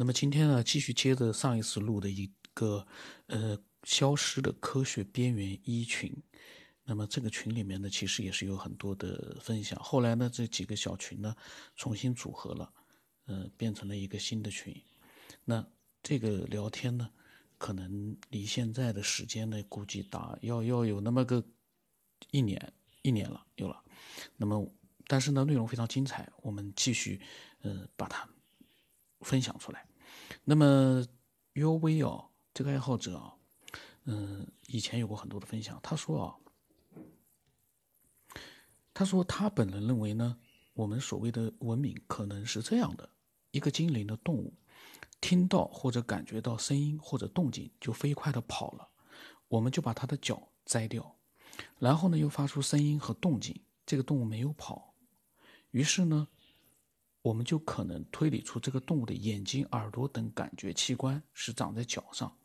那么今天呢，继续接着上一次录的一个呃消失的科学边缘一群。那么这个群里面呢，其实也是有很多的分享。后来呢，这几个小群呢重新组合了，呃，变成了一个新的群。那这个聊天呢，可能离现在的时间呢，估计打要要有那么个一年一年了，有了。那么但是呢，内容非常精彩，我们继续呃把它分享出来。那么，UV 哦，这个爱好者啊，嗯，以前有过很多的分享。他说啊，他说他本人认为呢，我们所谓的文明可能是这样的：一个精灵的动物，听到或者感觉到声音或者动静，就飞快的跑了，我们就把它的脚摘掉，然后呢又发出声音和动静，这个动物没有跑，于是呢。我们就可能推理出这个动物的眼睛、耳朵等感觉器官是长在脚上。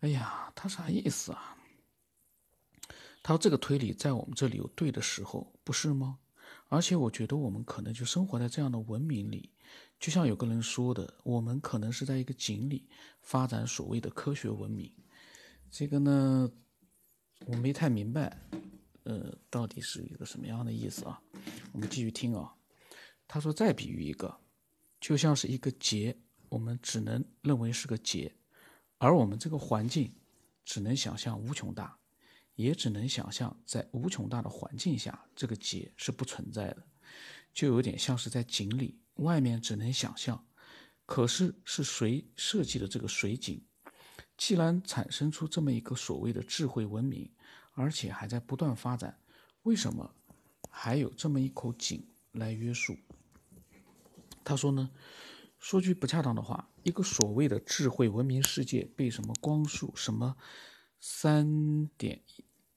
哎呀，他啥意思啊？他这个推理在我们这里有对的时候，不是吗？而且我觉得我们可能就生活在这样的文明里，就像有个人说的，我们可能是在一个井里发展所谓的科学文明。这个呢，我没太明白，呃，到底是一个什么样的意思啊？我们继续听啊。他说：“再比喻一个，就像是一个结，我们只能认为是个结，而我们这个环境只能想象无穷大，也只能想象在无穷大的环境下，这个结是不存在的，就有点像是在井里，外面只能想象，可是是谁设计的这个水井？既然产生出这么一个所谓的智慧文明，而且还在不断发展，为什么还有这么一口井来约束？”他说呢，说句不恰当的话，一个所谓的智慧文明世界被什么光速、什么三点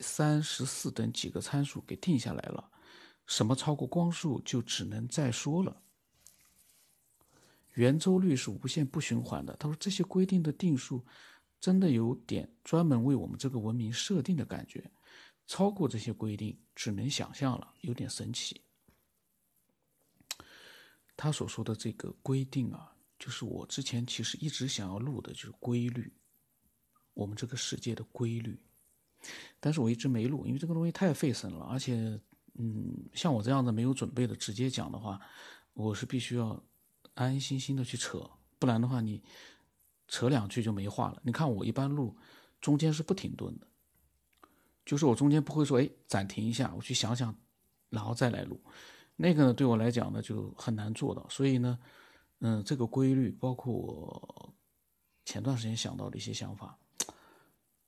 三十四等几个参数给定下来了，什么超过光速就只能再说了。圆周率是无限不循环的。他说这些规定的定数真的有点专门为我们这个文明设定的感觉，超过这些规定只能想象了，有点神奇。他所说的这个规定啊，就是我之前其实一直想要录的，就是规律，我们这个世界的规律。但是我一直没录，因为这个东西太费神了，而且，嗯，像我这样的没有准备的直接讲的话，我是必须要安安心心的去扯，不然的话你扯两句就没话了。你看我一般录中间是不停顿的，就是我中间不会说哎暂停一下，我去想想，然后再来录。那个呢，对我来讲呢，就很难做到。所以呢，嗯，这个规律，包括我前段时间想到的一些想法，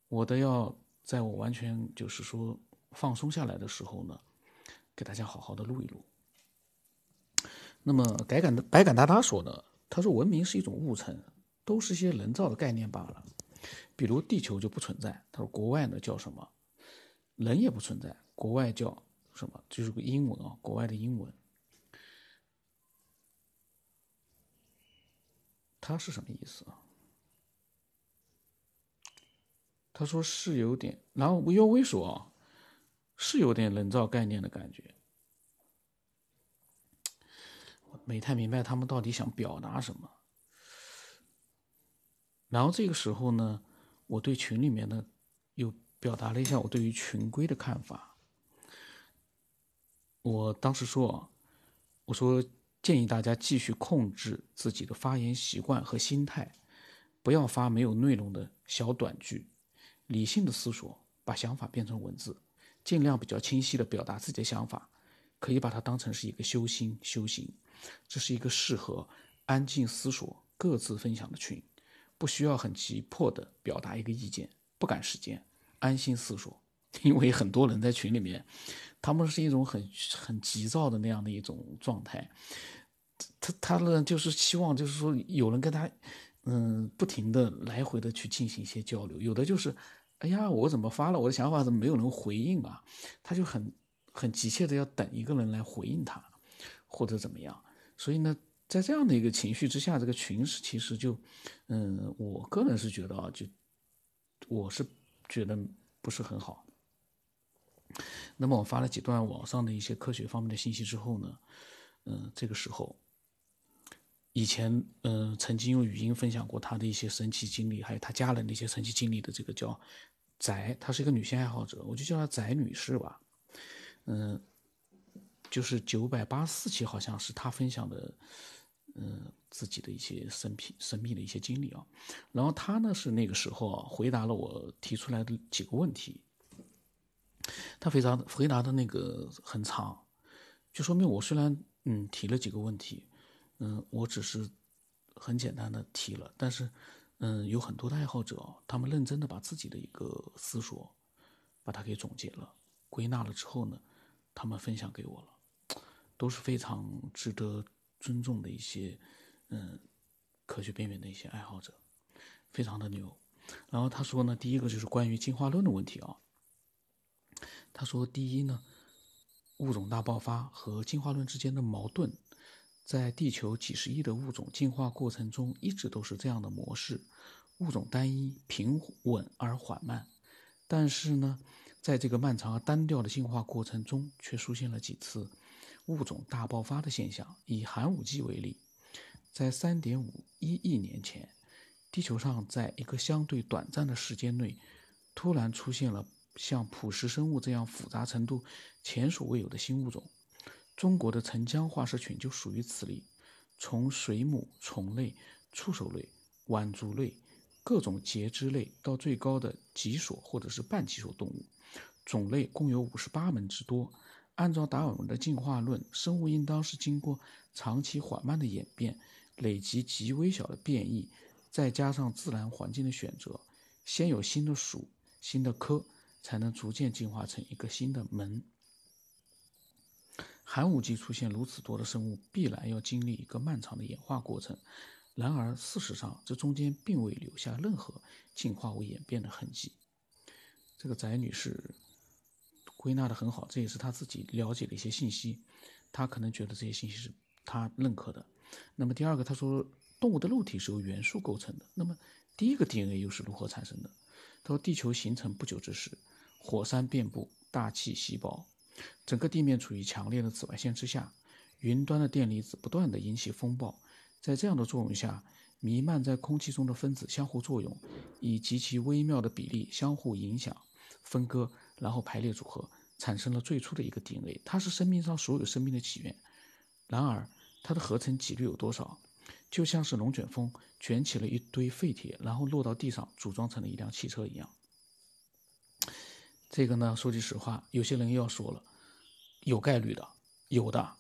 我都要在我完全就是说放松下来的时候呢，给大家好好的录一录。那么，改感的白感大大说的，他说文明是一种物层，都是些人造的概念罢了。比如地球就不存在，他说国外呢叫什么？人也不存在，国外叫。什么？就是个英文啊，国外的英文。他是什么意思啊？他说是有点，然后吴耀威说啊，是有点人造概念的感觉。没太明白他们到底想表达什么。然后这个时候呢，我对群里面呢，又表达了一下我对于群规的看法。我当时说，我说建议大家继续控制自己的发言习惯和心态，不要发没有内容的小短句，理性的思索，把想法变成文字，尽量比较清晰的表达自己的想法，可以把它当成是一个修心修行。这是一个适合安静思索、各自分享的群，不需要很急迫的表达一个意见，不赶时间，安心思索。因为很多人在群里面，他们是一种很很急躁的那样的一种状态，他他呢就是希望就是说有人跟他，嗯，不停的来回的去进行一些交流，有的就是，哎呀，我怎么发了我的想法，怎么没有人回应啊？他就很很急切的要等一个人来回应他，或者怎么样？所以呢，在这样的一个情绪之下，这个群是其实就，嗯，我个人是觉得啊，就我是觉得不是很好。那么我发了几段网上的一些科学方面的信息之后呢，嗯，这个时候以前嗯曾经用语音分享过他的一些神奇经历，还有他家人的一些神奇经历的这个叫翟，她是一个女性爱好者，我就叫她翟女士吧。嗯，就是九百八十四期好像是她分享的，嗯自己的一些神秘神秘的一些经历啊。然后她呢是那个时候啊回答了我提出来的几个问题。他回答回答的那个很长，就说明我虽然嗯提了几个问题，嗯，我只是很简单的提了，但是嗯有很多的爱好者，他们认真的把自己的一个思索，把它给总结了、归纳了之后呢，他们分享给我了，都是非常值得尊重的一些嗯科学边缘的一些爱好者，非常的牛。然后他说呢，第一个就是关于进化论的问题啊。他说：“第一呢，物种大爆发和进化论之间的矛盾，在地球几十亿的物种进化过程中一直都是这样的模式，物种单一、平稳而缓慢。但是呢，在这个漫长而单调的进化过程中，却出现了几次物种大爆发的现象。以寒武纪为例，在3.51亿年前，地球上在一个相对短暂的时间内，突然出现了。”像捕食生物这样复杂程度前所未有的新物种，中国的澄江化石群就属于此例。从水母、虫类、触手类、腕足类、各种节肢类到最高的脊索或者是半脊索动物，种类共有五十八门之多。按照达尔文的进化论，生物应当是经过长期缓慢的演变，累积极微小的变异，再加上自然环境的选择，先有新的属、新的科。才能逐渐进化成一个新的门。寒武纪出现如此多的生物，必然要经历一个漫长的演化过程。然而，事实上，这中间并未留下任何进化为演变的痕迹。这个翟女士归纳的很好，这也是她自己了解的一些信息。她可能觉得这些信息是她认可的。那么，第二个，她说动物的肉体是由元素构成的。那么，第一个 DNA 又是如何产生的？她说，地球形成不久之时。火山遍布，大气稀薄，整个地面处于强烈的紫外线之下，云端的电离子不断地引起风暴，在这样的作用下，弥漫在空气中的分子相互作用，以极其微妙的比例相互影响、分割，然后排列组合，产生了最初的一个 DNA。它是生命上所有生命的起源。然而，它的合成几率有多少？就像是龙卷风卷起了一堆废铁，然后落到地上，组装成了一辆汽车一样。这个呢，说句实话，有些人又要说了，有概率的，有的，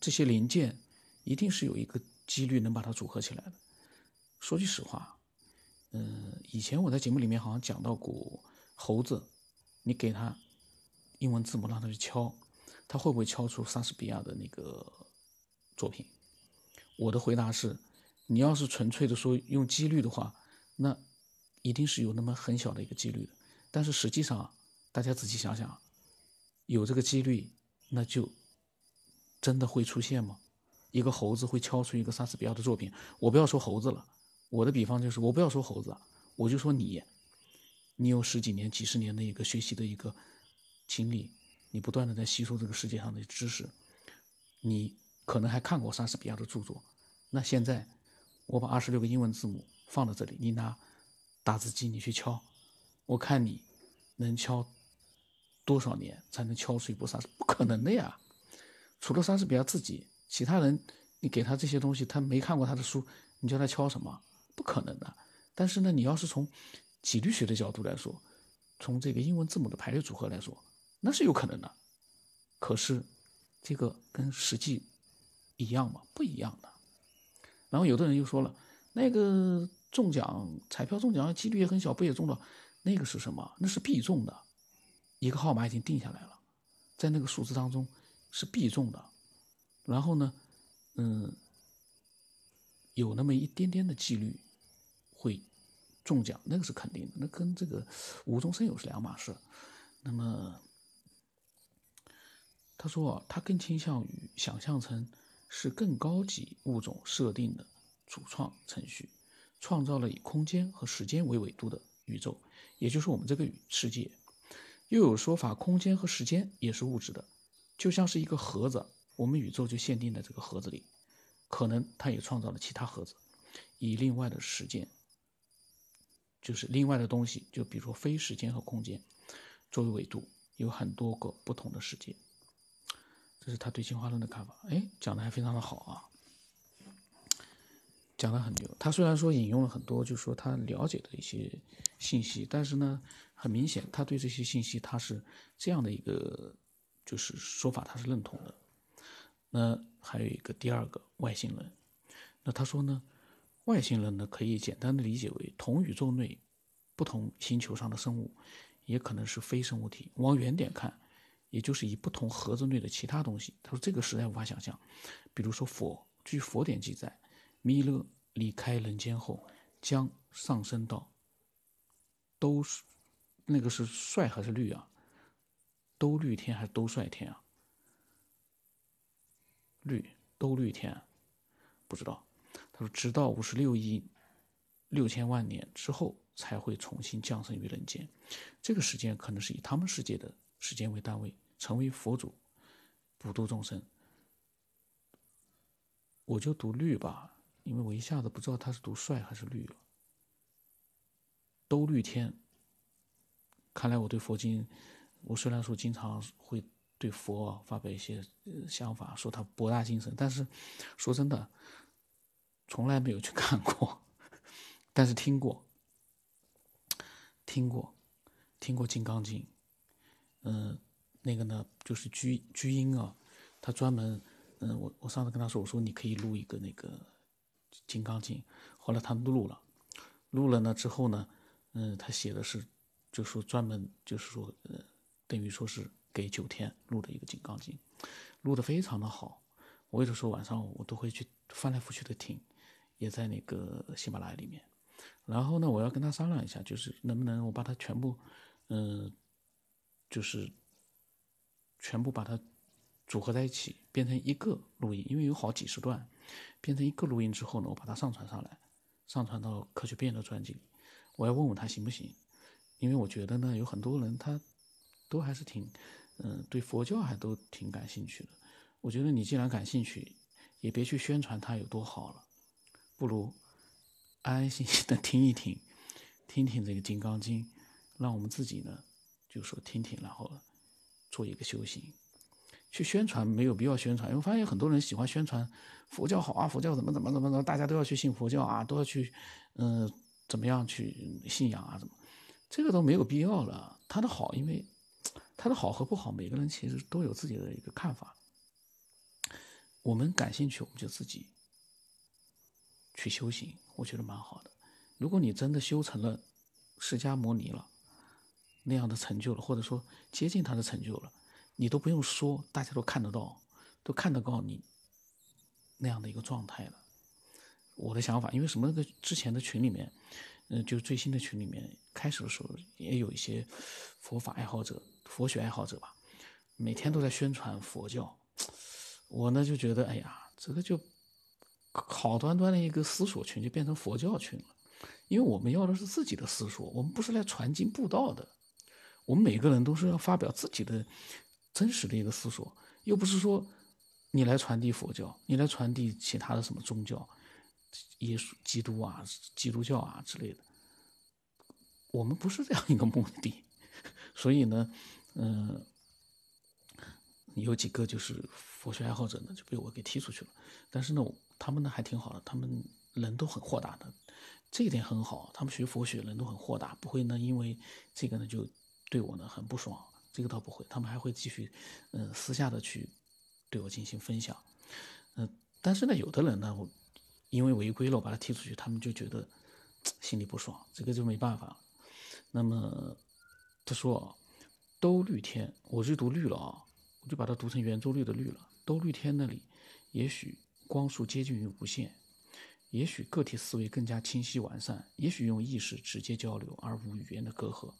这些零件一定是有一个几率能把它组合起来的。说句实话，嗯，以前我在节目里面好像讲到过，猴子，你给它英文字母让它去敲，它会不会敲出莎士比亚的那个作品？我的回答是，你要是纯粹的说用几率的话，那一定是有那么很小的一个几率的，但是实际上。大家仔细想想，有这个几率，那就真的会出现吗？一个猴子会敲出一个莎士比亚的作品？我不要说猴子了，我的比方就是，我不要说猴子，我就说你，你有十几年、几十年的一个学习的一个经历，你不断的在吸收这个世界上的知识，你可能还看过莎士比亚的著作。那现在，我把二十六个英文字母放在这里，你拿打字机你去敲，我看你能敲。多少年才能敲出一部莎士？不可能的呀！除了莎士比亚自己，其他人，你给他这些东西，他没看过他的书，你叫他敲什么？不可能的。但是呢，你要是从几率学的角度来说，从这个英文字母的排列组合来说，那是有可能的。可是，这个跟实际一样吗？不一样的。然后有的人又说了，那个中奖彩票中奖几率也很小，不也中了？那个是什么？那是必中的。一个号码已经定下来了，在那个数字当中是必中的，然后呢，嗯，有那么一点点的几率会中奖，那个是肯定的，那跟这个无中生有是两码事。那么他说啊，他更倾向于想象成是更高级物种设定的主创程序，创造了以空间和时间为维度的宇宙，也就是我们这个世界。又有说法，空间和时间也是物质的，就像是一个盒子，我们宇宙就限定在这个盒子里。可能他也创造了其他盒子，以另外的时间，就是另外的东西，就比如说非时间和空间作为维度，有很多个不同的世界。这是他对进化论的看法。哎，讲的还非常的好啊，讲了很牛。他虽然说引用了很多，就是说他了解的一些信息，但是呢，很明显他对这些信息他是这样的一个就是说法，他是认同的。那还有一个第二个外星人，那他说呢，外星人呢可以简单的理解为同宇宙内不同星球上的生物，也可能是非生物体。往远点看，也就是以不同盒子内的其他东西。他说这个实在无法想象。比如说佛，据佛典记载，弥勒离开人间后，将上升到都是那个是帅还是绿啊？都绿天还是都帅天啊？绿都绿天，不知道。他说，直到五十六亿六千万年之后才会重新降生于人间。这个时间可能是以他们世界的时间为单位，成为佛祖，普度众生。我就读绿吧，因为我一下子不知道他是读帅还是绿了。都绿天，看来我对佛经，我虽然说经常会。对佛发表一些想法，说他博大精深，但是说真的，从来没有去看过，但是听过，听过，听过《金刚经》。嗯，那个呢，就是居居英啊，他专门，嗯，我我上次跟他说，我说你可以录一个那个《金刚经》，后来他录了，录了呢之后呢，嗯，他写的是，就说专门就是说，呃，等于说是。给九天录的一个《金刚经》，录的非常的好。我有的时候晚上我都会去翻来覆去的听，也在那个喜马拉雅里面。然后呢，我要跟他商量一下，就是能不能我把它全部，嗯，就是全部把它组合在一起，变成一个录音，因为有好几十段，变成一个录音之后呢，我把它上传上来，上传到科学变的专辑里。我要问问他行不行，因为我觉得呢，有很多人他都还是挺。嗯，对佛教还都挺感兴趣的。我觉得你既然感兴趣，也别去宣传它有多好了，不如安安心心的听一听，听听这个《金刚经》，让我们自己呢，就说听听，然后做一个修行。去宣传没有必要宣传，因为发现有很多人喜欢宣传佛教好啊，佛教怎么怎么怎么怎么，大家都要去信佛教啊，都要去，嗯，怎么样去信仰啊？怎么？这个都没有必要了。它的好，因为。它的好和不好，每个人其实都有自己的一个看法。我们感兴趣，我们就自己去修行，我觉得蛮好的。如果你真的修成了释迦牟尼了那样的成就了，或者说接近他的成就了，你都不用说，大家都看得到，都看得到你那样的一个状态了。我的想法，因为什么？那个之前的群里面，嗯，就最新的群里面，开始的时候也有一些佛法爱好者。佛学爱好者吧，每天都在宣传佛教，我呢就觉得，哎呀，这个就好端端的一个思索群就变成佛教群了，因为我们要的是自己的思索，我们不是来传经布道的，我们每个人都是要发表自己的真实的一个思索，又不是说你来传递佛教，你来传递其他的什么宗教，耶稣、基督啊、基督教啊之类的，我们不是这样一个目的，所以呢。嗯，有几个就是佛学爱好者呢，就被我给踢出去了。但是呢，他们呢还挺好的，他们人都很豁达的，这一点很好。他们学佛学人都很豁达，不会呢因为这个呢就对我呢很不爽。这个倒不会，他们还会继续，嗯，私下的去对我进行分享。嗯，但是呢，有的人呢，我因为违规了，我把他踢出去，他们就觉得心里不爽，这个就没办法。那么他说。兜率天，我是读绿了啊，我就把它读成圆周率的绿了。兜率天那里，也许光速接近于无限，也许个体思维更加清晰完善，也许用意识直接交流而无语言的隔阂，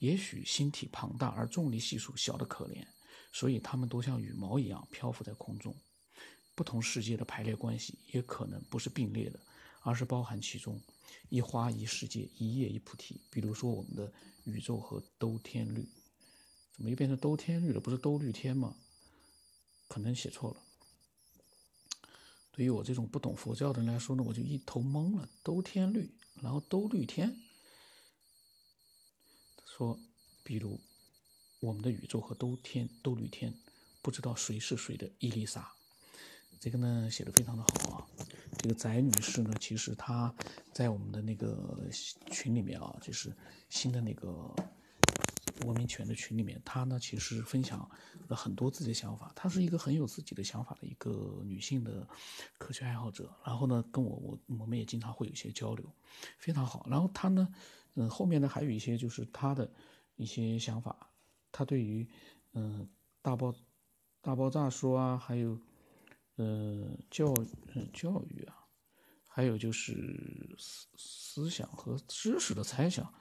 也许星体庞大而重力系数小得可怜，所以它们都像羽毛一样漂浮在空中。不同世界的排列关系也可能不是并列的，而是包含其中。一花一世界，一叶一菩提。比如说我们的宇宙和兜天律。怎么又变成兜天绿了？不是兜绿天吗？可能写错了。对于我这种不懂佛教的人来说呢，我就一头懵了。兜天律，然后兜率天，说，比如我们的宇宙和都天兜率天，不知道谁是谁的伊丽莎，这个呢写的非常的好啊。这个翟女士呢，其实她在我们的那个群里面啊，就是新的那个。文明权的群里面，她呢其实分享了很多自己的想法。她是一个很有自己的想法的一个女性的科学爱好者。然后呢，跟我我我们也经常会有一些交流，非常好。然后她呢，嗯，后面呢还有一些就是他的一些想法。他对于嗯大爆大爆炸说啊，还有呃教嗯教育啊，还有就是思思想和知识的猜想。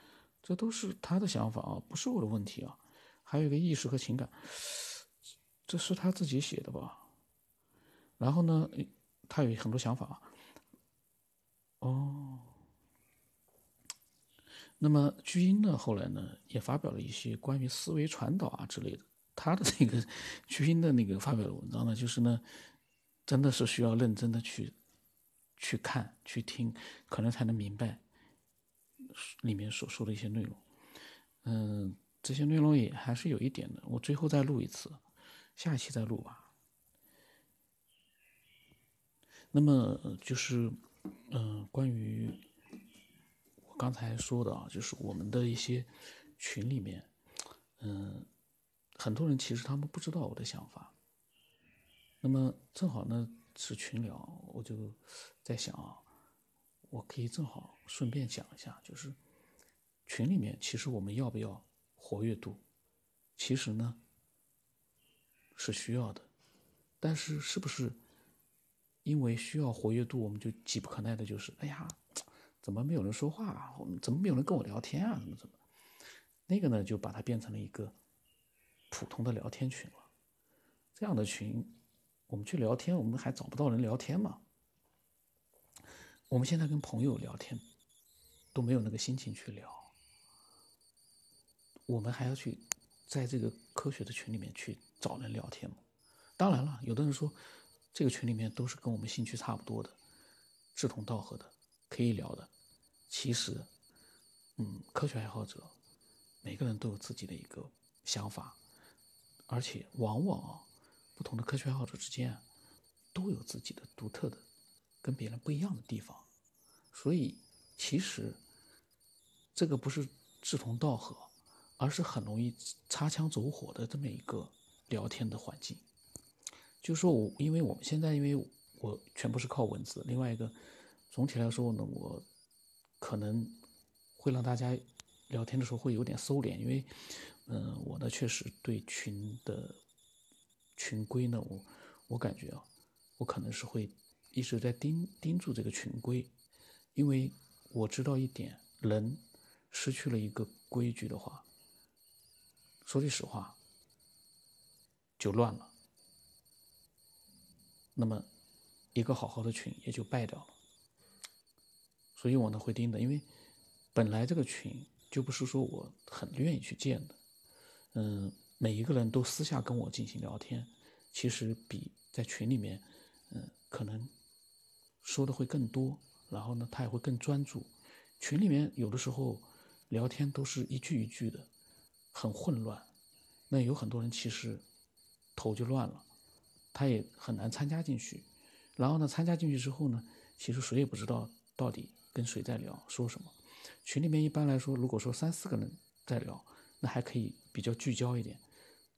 这都是他的想法啊，不是我的问题啊。还有一个意识和情感，这是他自己写的吧？然后呢，他有很多想法。哦，那么巨婴呢？后来呢，也发表了一些关于思维传导啊之类的。他的这个巨婴的那个发表的文章呢，就是呢，真的是需要认真的去去看、去听，可能才能明白。里面所说的一些内容，嗯，这些内容也还是有一点的。我最后再录一次，下一期再录吧。那么就是，嗯，关于刚才说的啊，就是我们的一些群里面，嗯，很多人其实他们不知道我的想法。那么正好呢是群聊，我就在想啊。我可以正好顺便讲一下，就是群里面其实我们要不要活跃度？其实呢是需要的，但是是不是因为需要活跃度，我们就急不可耐的，就是哎呀，怎么没有人说话啊？怎么没有人跟我聊天啊？怎么怎么？那个呢就把它变成了一个普通的聊天群了。这样的群，我们去聊天，我们还找不到人聊天吗？我们现在跟朋友聊天，都没有那个心情去聊。我们还要去在这个科学的群里面去找人聊天吗？当然了，有的人说这个群里面都是跟我们兴趣差不多的、志同道合的，可以聊的。其实，嗯，科学爱好者每个人都有自己的一个想法，而且往往啊，不同的科学爱好者之间都有自己的独特的。跟别人不一样的地方，所以其实这个不是志同道合，而是很容易擦枪走火的这么一个聊天的环境。就是说我，因为我们现在，因为我全部是靠文字，另外一个总体来说呢，我可能会让大家聊天的时候会有点收敛，因为嗯，我呢确实对群的群规呢，我我感觉啊，我可能是会。一直在盯盯住这个群规，因为我知道一点，人失去了一个规矩的话，说句实话，就乱了。那么，一个好好的群也就败掉了。所以我呢会盯的，因为本来这个群就不是说我很愿意去建的。嗯，每一个人都私下跟我进行聊天，其实比在群里面，嗯，可能。说的会更多，然后呢，他也会更专注。群里面有的时候聊天都是一句一句的，很混乱。那有很多人其实头就乱了，他也很难参加进去。然后呢，参加进去之后呢，其实谁也不知道到底跟谁在聊，说什么。群里面一般来说，如果说三四个人在聊，那还可以比较聚焦一点。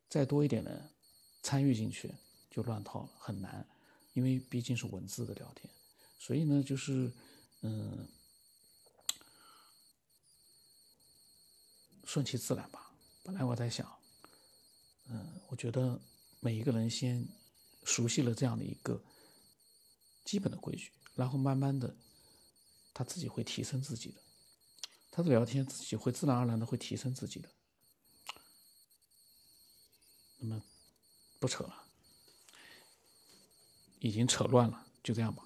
再多一点人参与进去就乱套了，很难，因为毕竟是文字的聊天。所以呢，就是，嗯，顺其自然吧。本来我在想，嗯，我觉得每一个人先熟悉了这样的一个基本的规矩，然后慢慢的，他自己会提升自己的，他的聊天自己会自然而然的会提升自己的。那么，不扯了，已经扯乱了，就这样吧。